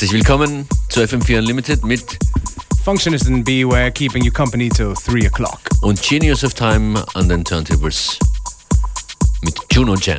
Herzlich willkommen zu FM4 Unlimited mit Functionist and Beware keeping you company till 3 o'clock. Und Genius of Time an den Turntables mit Juno Jam.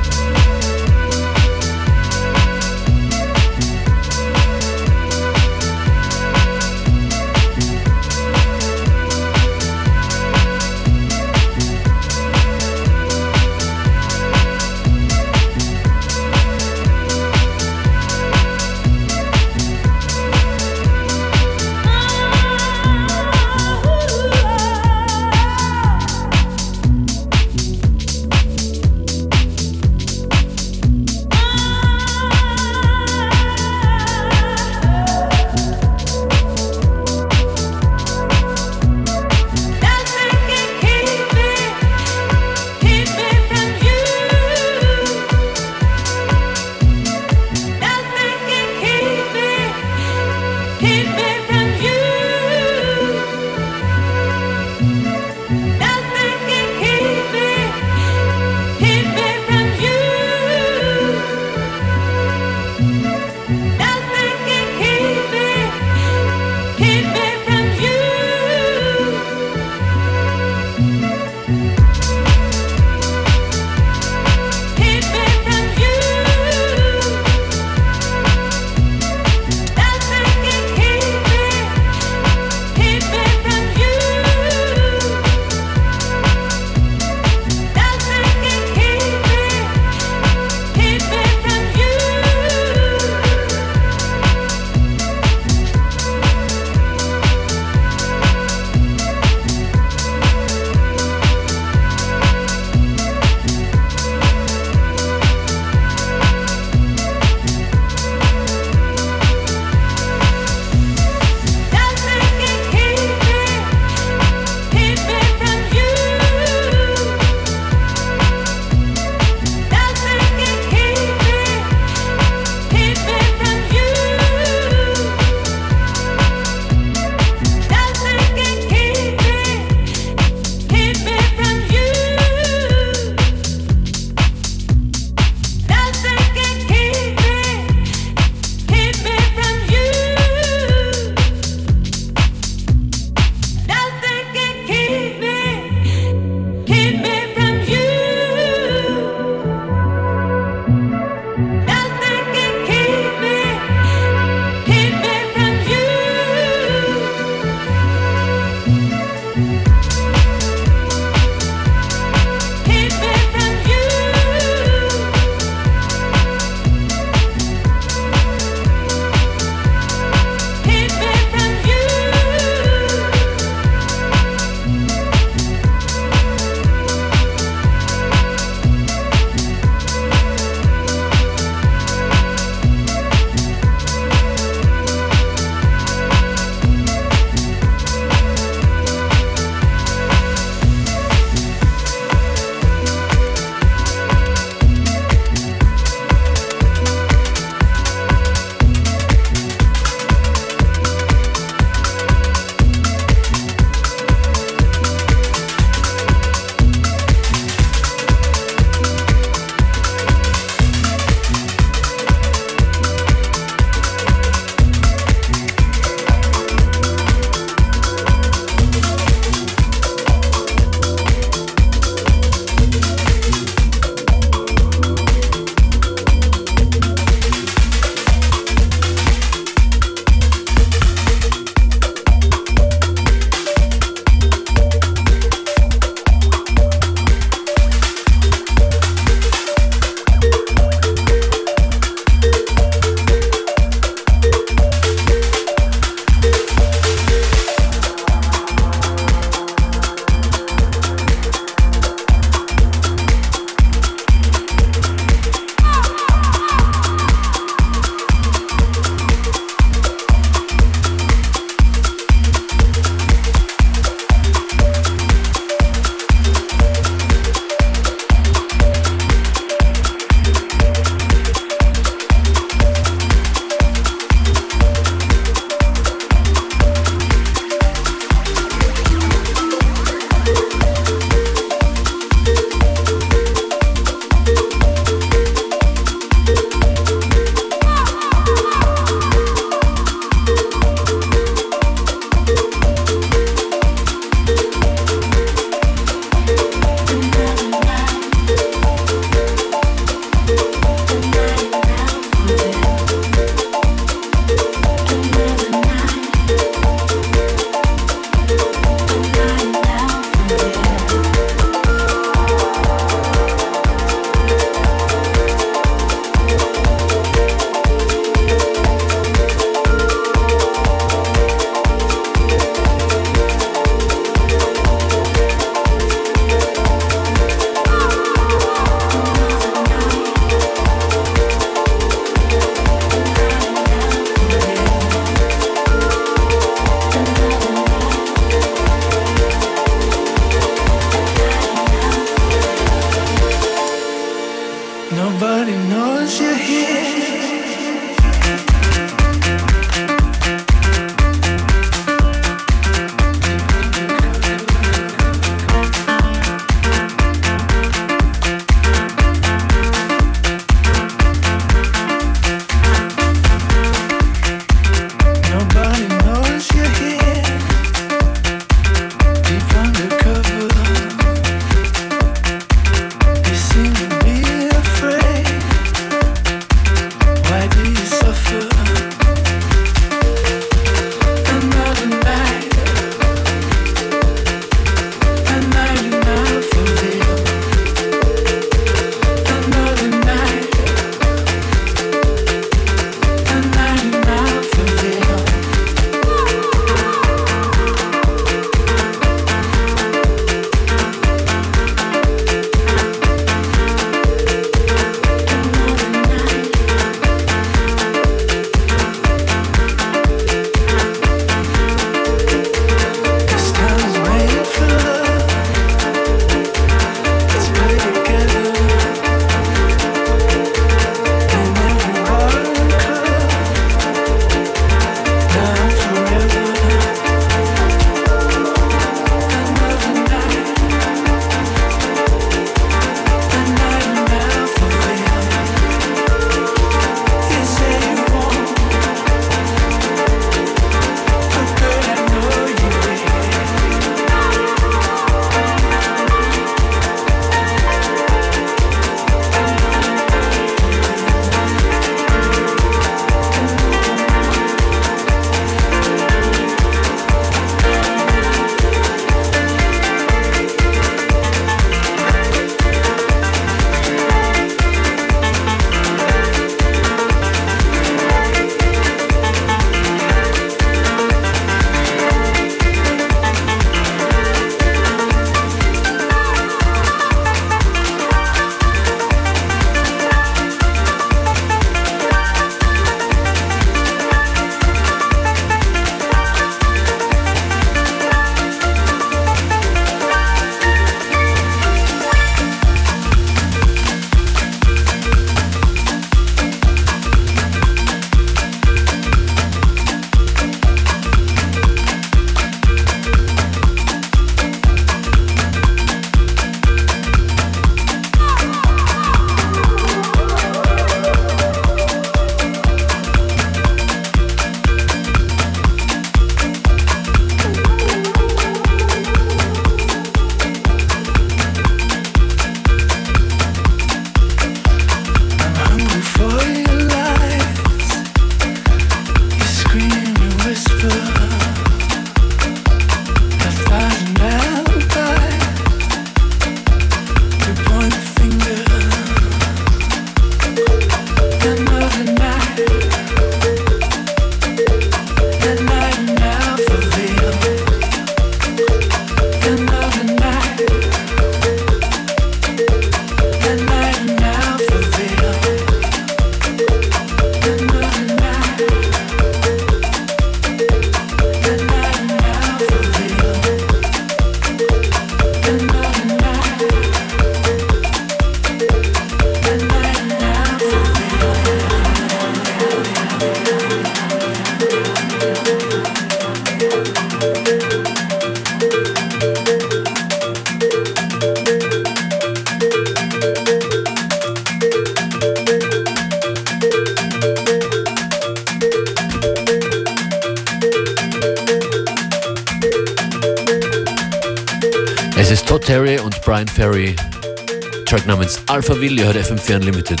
Will, ihr hört FM4 Unlimited.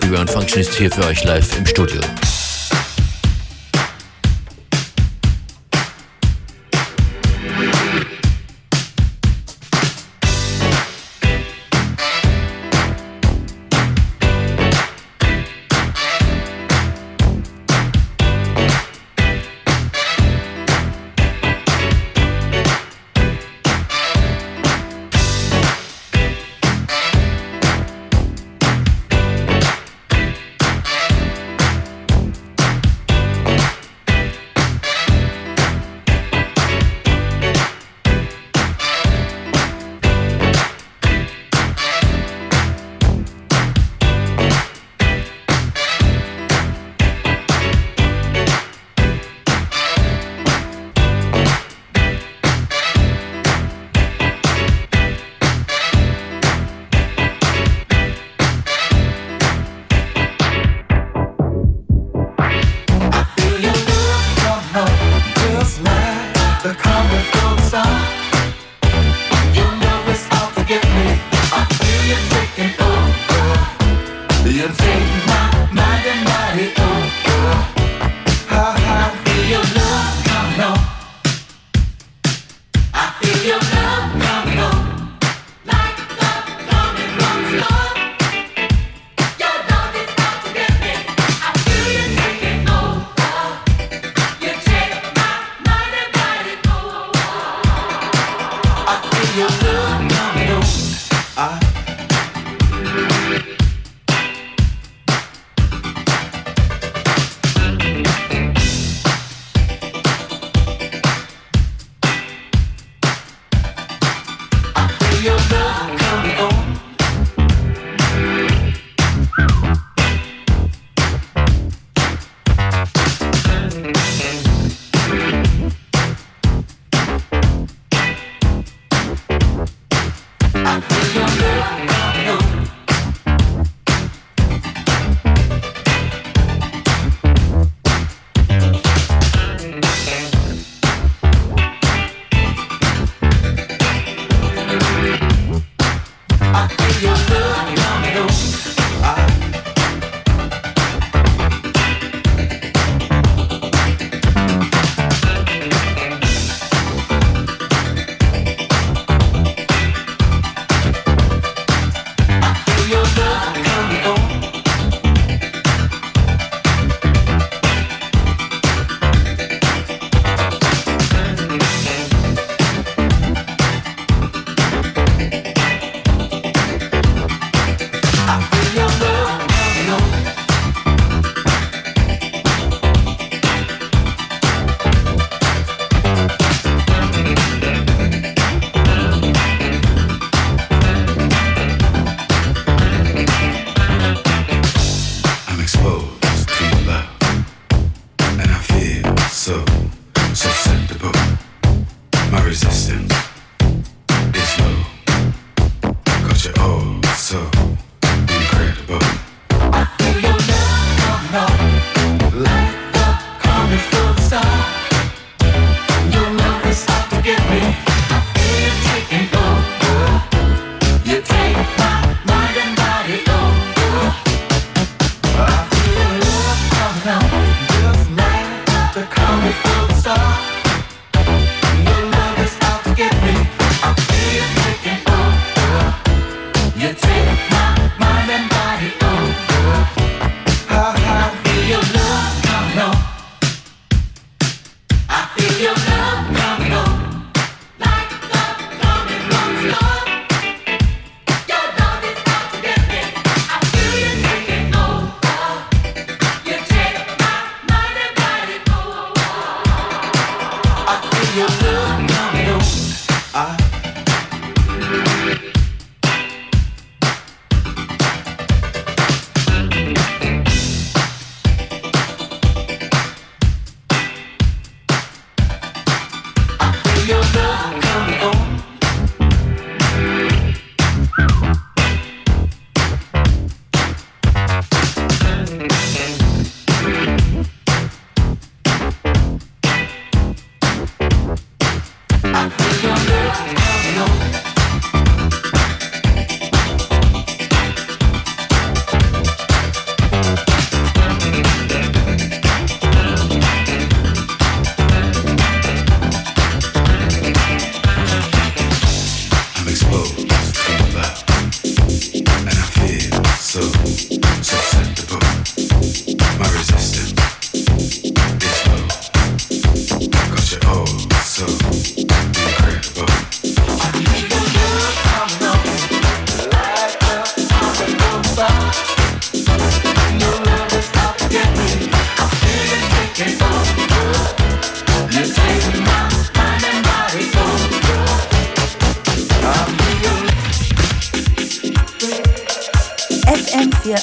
Beware Function ist hier für euch live im Studio.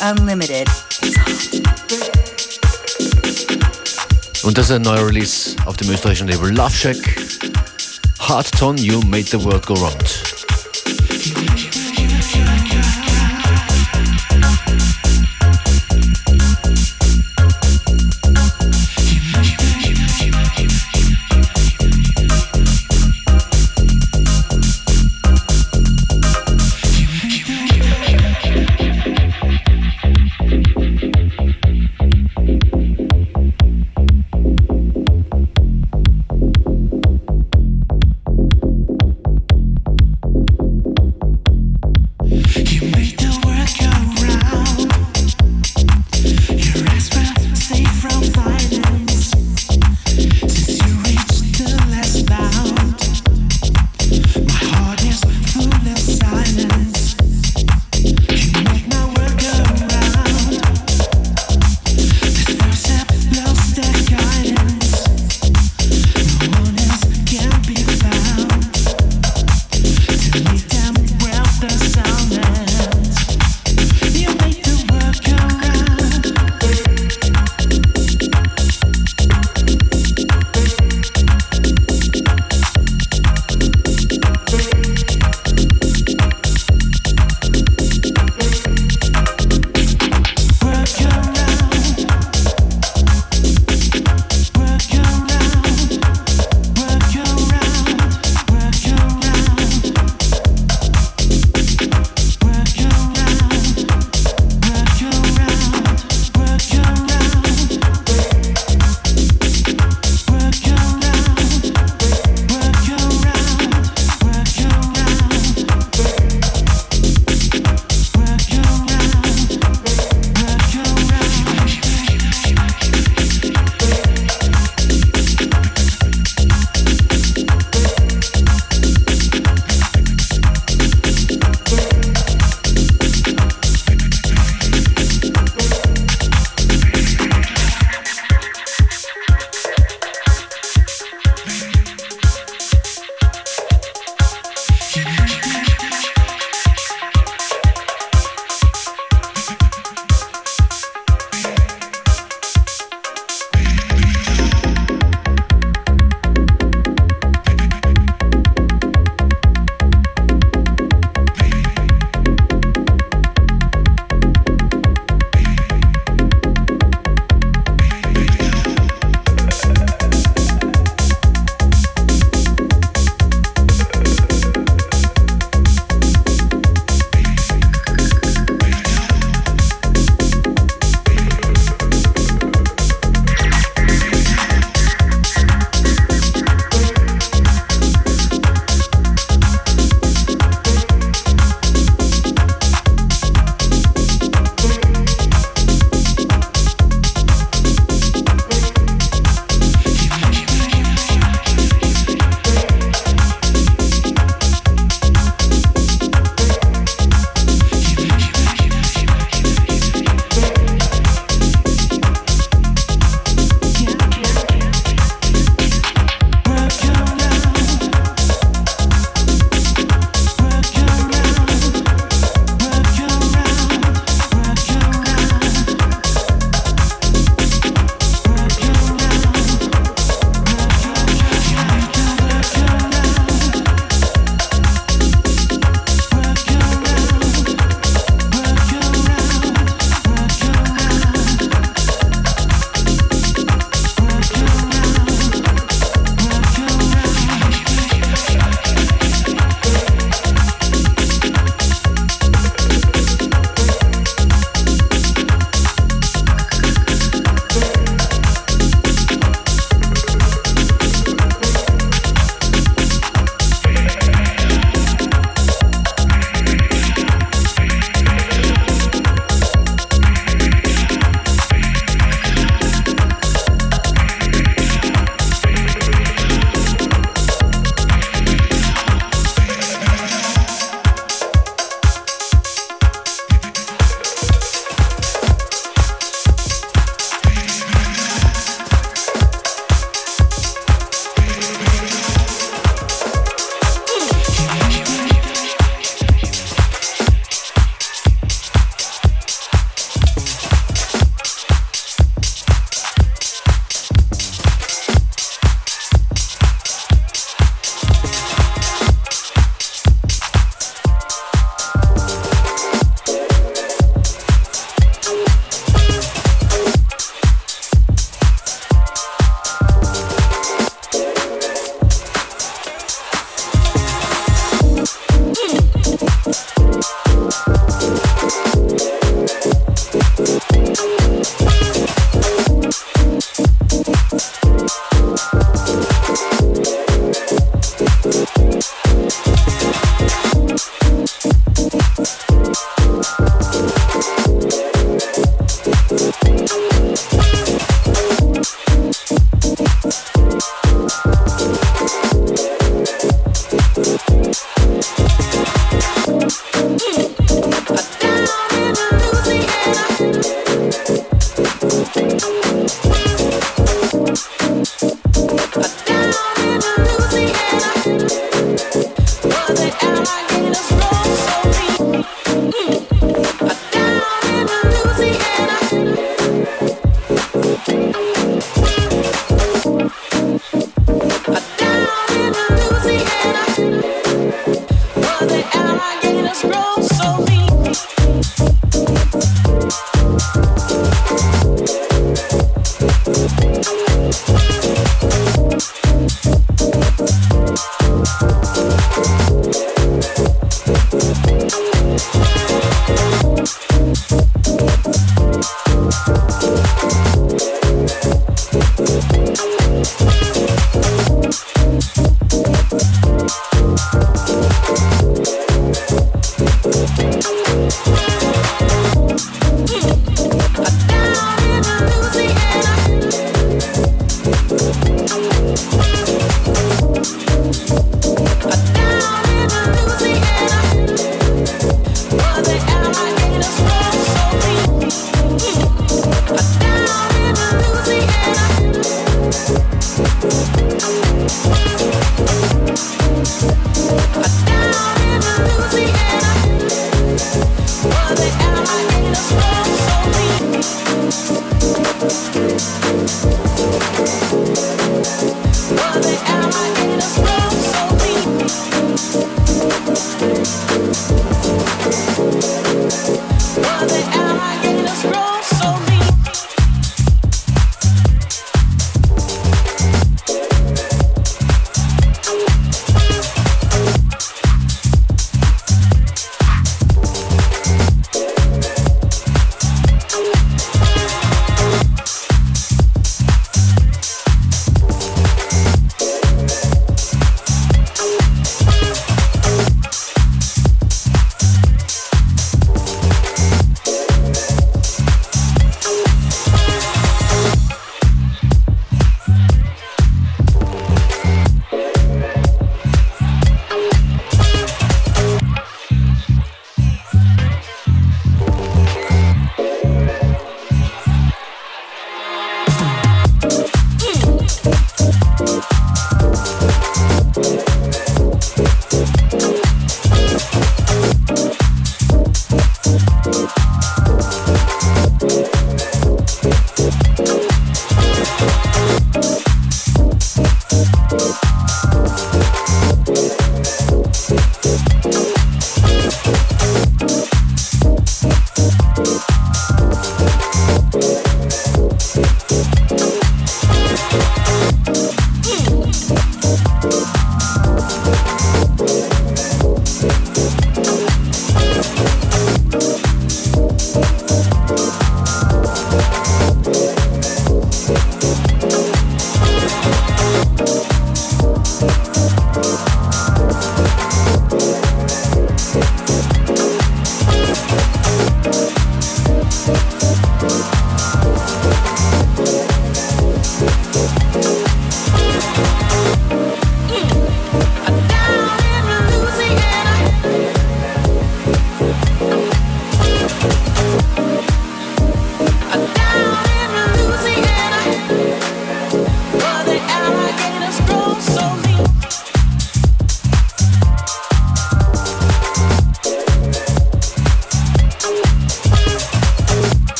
Unlimited. Und das ist ein neuer Release auf dem österreichischen Label Love Shack. Hard You Made the World Go Round.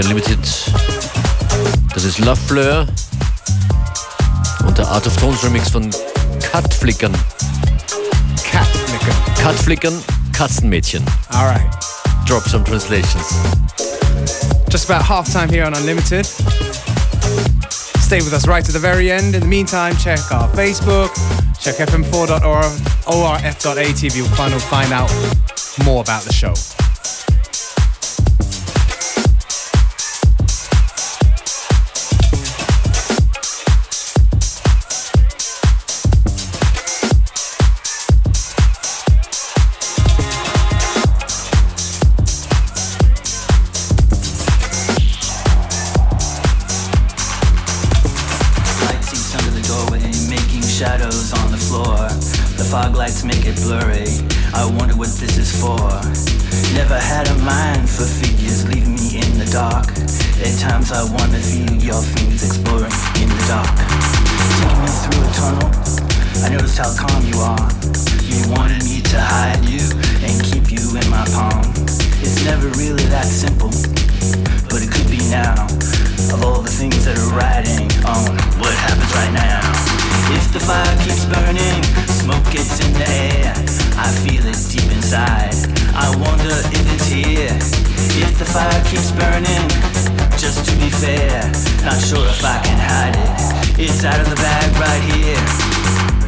Unlimited. Das ist Love Fleur und der Art of Tones Remix von Cutflickern. Cutflickern. Cutflickern, Katzenmädchen. Alright. Drop some translations. Just about half time here on Unlimited. Stay with us right to the very end. In the meantime, check our Facebook, check fm4.orf.at. You'll find out more about the show. dark. At times I wanna feel your fingers exploring in the dark. Taking me through a tunnel, I noticed how calm you are. You wanted me to hide you and keep you in my palm. It's never really that simple, but it could be now of all the things that are riding on what happens right now. If the fire keeps burning, smoke gets in the air. I feel it deep inside. I wonder if it's here. If the fire keeps burning, just to be fair, not sure if I can hide it. It's out of the bag right here.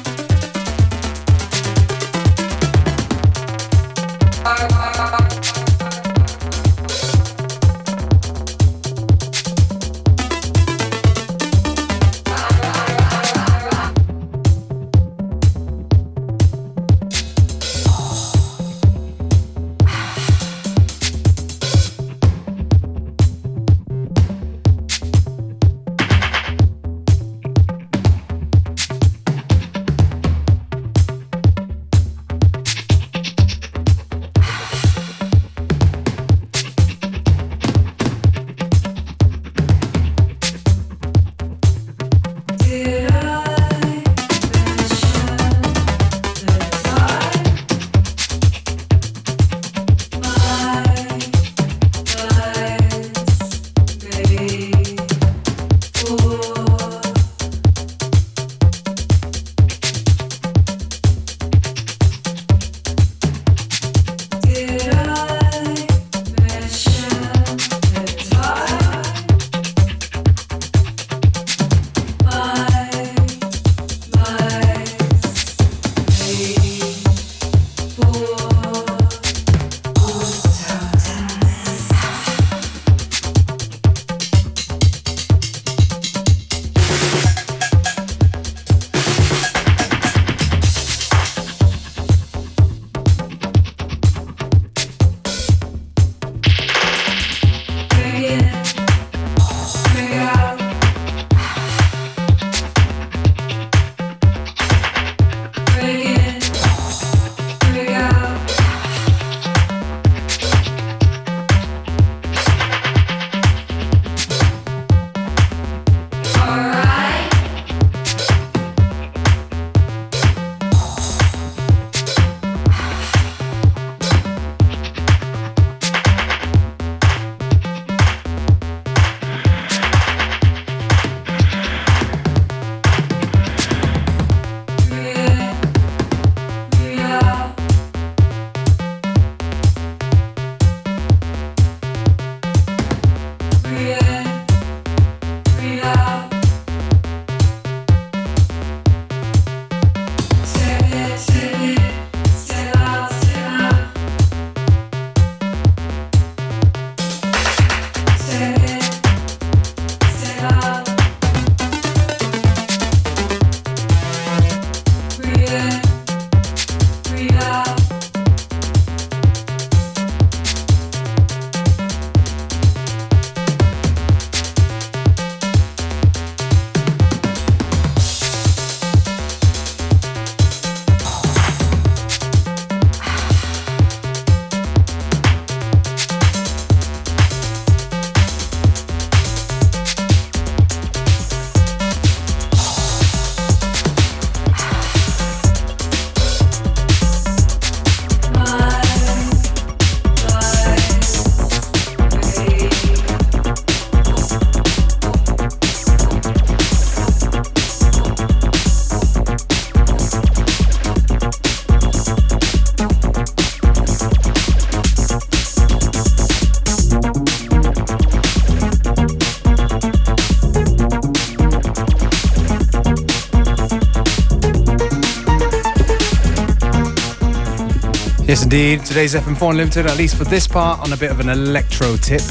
Yes, indeed. Today's FM4 Unlimited, at least for this part, on a bit of an electro tip.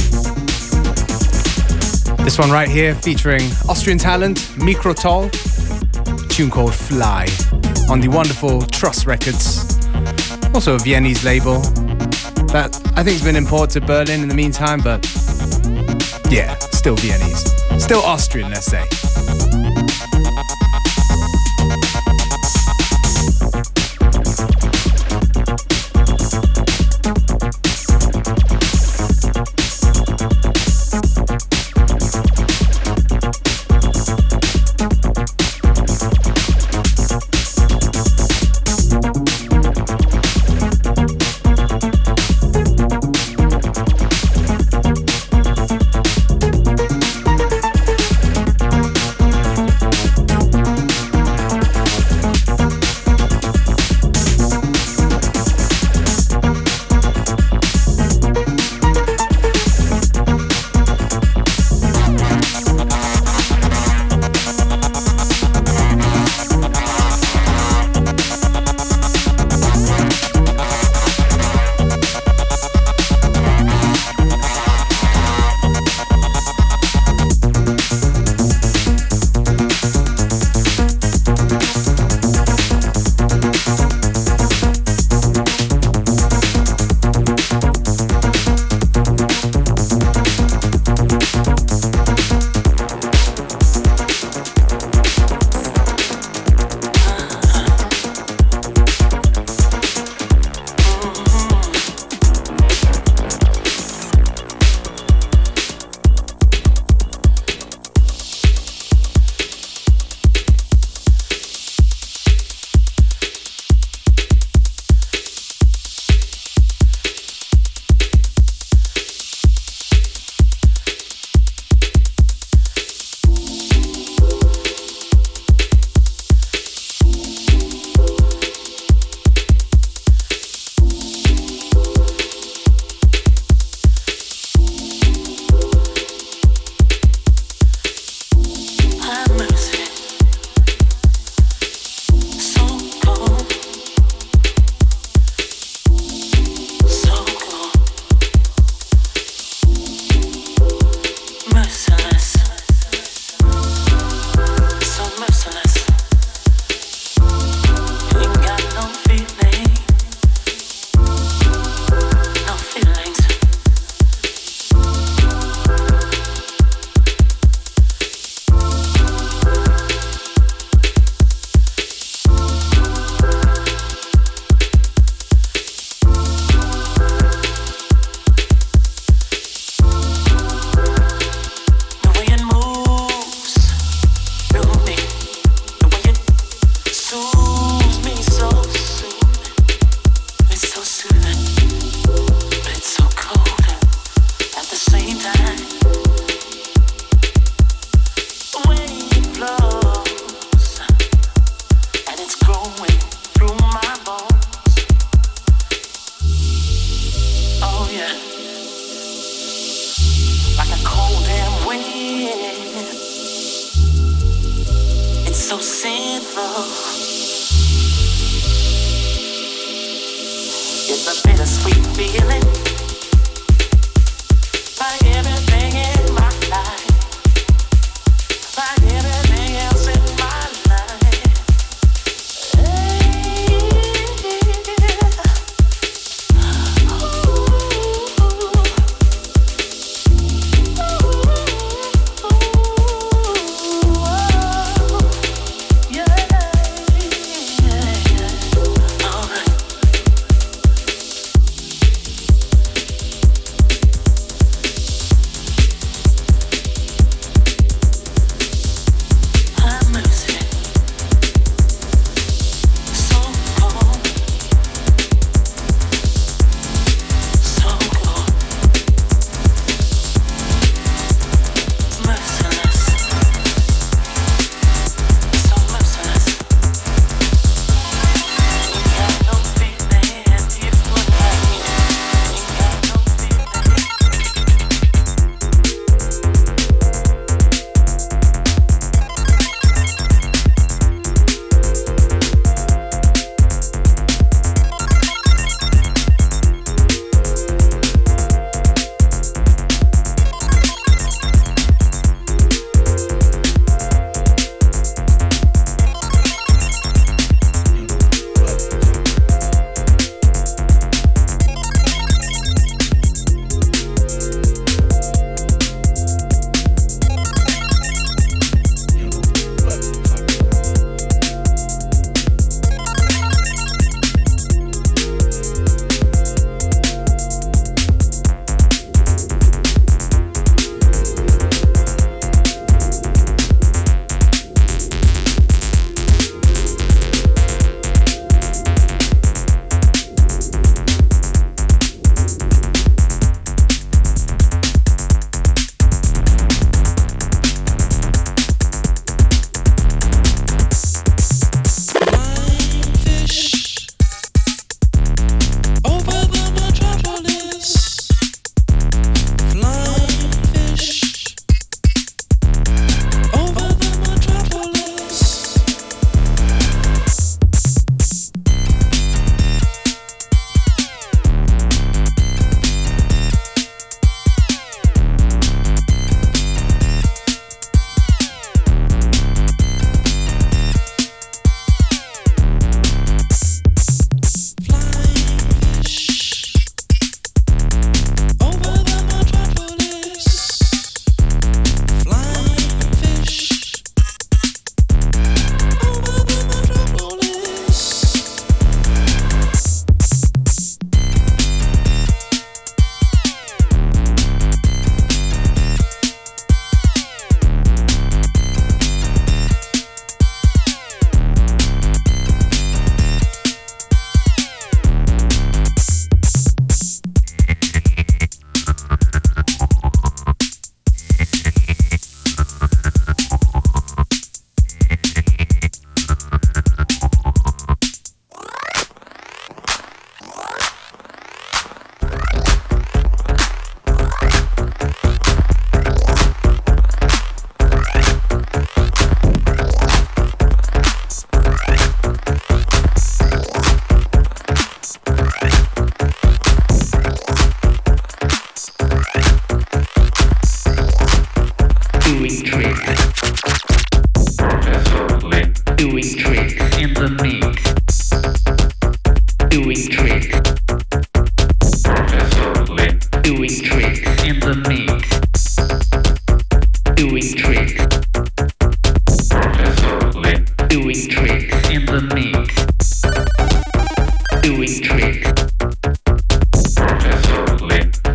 This one right here featuring Austrian talent Mikrotoll, tune called Fly, on the wonderful Trust Records, also a Viennese label that I think has been imported to Berlin in the meantime, but yeah, still Viennese. Still Austrian, let's say.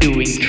Doing